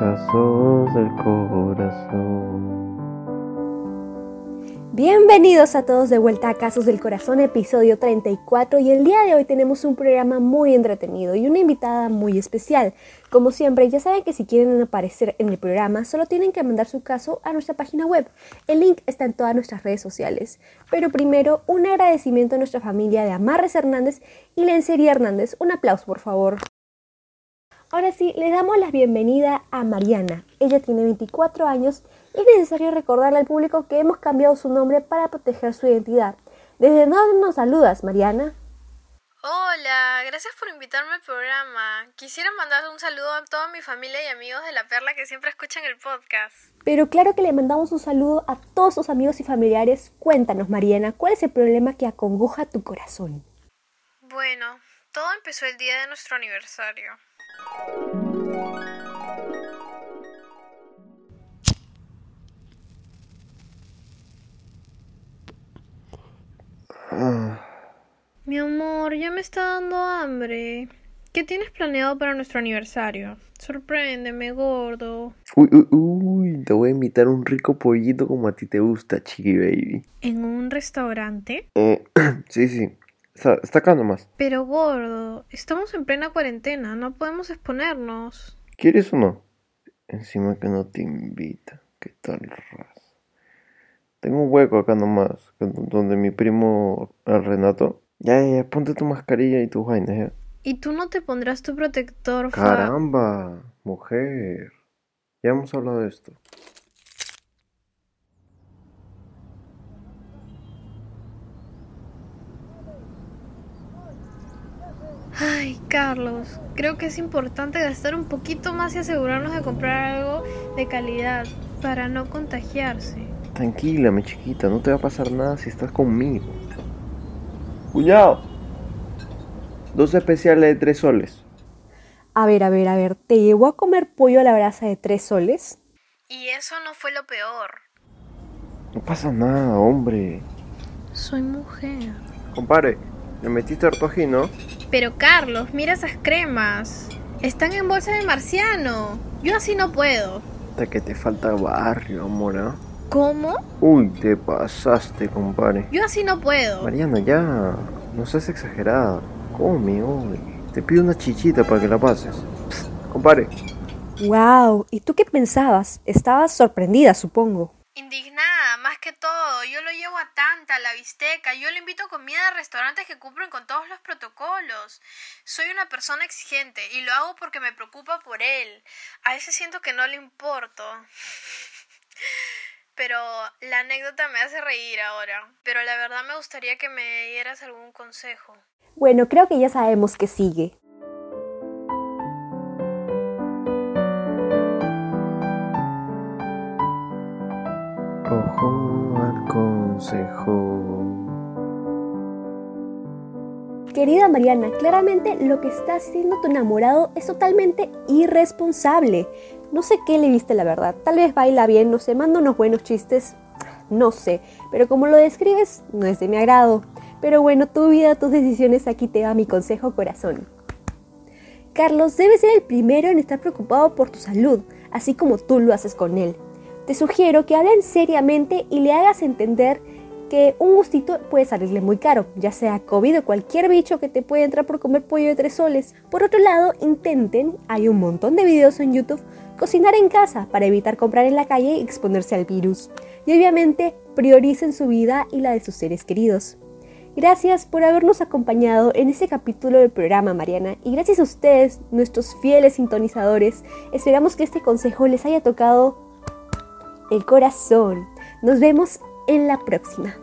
Casos del corazón. Bienvenidos a todos de vuelta a Casos del Corazón, episodio 34 y el día de hoy tenemos un programa muy entretenido y una invitada muy especial. Como siempre, ya saben que si quieren aparecer en el programa solo tienen que mandar su caso a nuestra página web. El link está en todas nuestras redes sociales. Pero primero, un agradecimiento a nuestra familia de Amarres Hernández y Lencería Hernández. Un aplauso, por favor. Ahora sí, les damos la bienvenida a Mariana. Ella tiene 24 años es necesario recordarle al público que hemos cambiado su nombre para proteger su identidad. ¿Desde dónde nos saludas, Mariana? Hola, gracias por invitarme al programa. Quisiera mandar un saludo a toda mi familia y amigos de La Perla que siempre escuchan el podcast. Pero claro que le mandamos un saludo a todos sus amigos y familiares. Cuéntanos, Mariana, ¿cuál es el problema que acongoja tu corazón? Bueno, todo empezó el día de nuestro aniversario. Mi amor, ya me está dando hambre. ¿Qué tienes planeado para nuestro aniversario? Sorpréndeme, gordo. Uy, uy, uy, te voy a invitar un rico pollito como a ti te gusta, chiqui baby. ¿En un restaurante? Eh, sí, sí. Está, acá nomás. Pero gordo, estamos en plena cuarentena, no podemos exponernos. ¿Quieres o no? Encima que no te invita. ¿Qué tal raza? Tengo un hueco acá nomás, donde mi primo, el Renato. Ya, ya, ya, ponte tu mascarilla y tus vainas, ya. ¿Y tú no te pondrás tu protector, fa- Caramba, mujer. Ya hemos hablado de esto. Ay, Carlos, creo que es importante gastar un poquito más y asegurarnos de comprar algo de calidad para no contagiarse. Tranquila, mi chiquita, no te va a pasar nada si estás conmigo. Cuñado. Dos especiales de tres soles. A ver, a ver, a ver, ¿te llevó a comer pollo a la brasa de tres soles? Y eso no fue lo peor. No pasa nada, hombre. Soy mujer. Compadre, le metiste harto ají, ¿no? Pero Carlos, mira esas cremas. Están en bolsa de marciano. Yo así no puedo. Hasta que te falta barrio, amor, ¿ah? ¿Cómo? Uy, te pasaste, compadre. Yo así no puedo. Mariana, ya. No seas exagerada. Come hoy. Te pido una chichita para que la pases. Psst, compadre. ¡Wow! ¿Y tú qué pensabas? Estabas sorprendida, supongo. Indignada, que todo. Yo lo llevo a tanta, a la bisteca. Yo le invito a comida a restaurantes que cumplen con todos los protocolos. Soy una persona exigente y lo hago porque me preocupa por él. A veces siento que no le importo. Pero la anécdota me hace reír ahora. Pero la verdad me gustaría que me dieras algún consejo. Bueno, creo que ya sabemos que sigue. Al consejo. Querida Mariana, claramente lo que está haciendo tu enamorado es totalmente irresponsable. No sé qué le viste la verdad. Tal vez baila bien, no sé, manda unos buenos chistes. No sé, pero como lo describes, no es de mi agrado. Pero bueno, tu vida, tus decisiones, aquí te va mi consejo corazón. Carlos debe ser el primero en estar preocupado por tu salud, así como tú lo haces con él. Te sugiero que hablen seriamente y le hagas entender que un gustito puede salirle muy caro, ya sea COVID o cualquier bicho que te puede entrar por comer pollo de tres soles. Por otro lado, intenten, hay un montón de videos en YouTube, cocinar en casa para evitar comprar en la calle y exponerse al virus. Y obviamente, prioricen su vida y la de sus seres queridos. Gracias por habernos acompañado en este capítulo del programa, Mariana, y gracias a ustedes, nuestros fieles sintonizadores, esperamos que este consejo les haya tocado el corazón. Nos vemos en la próxima.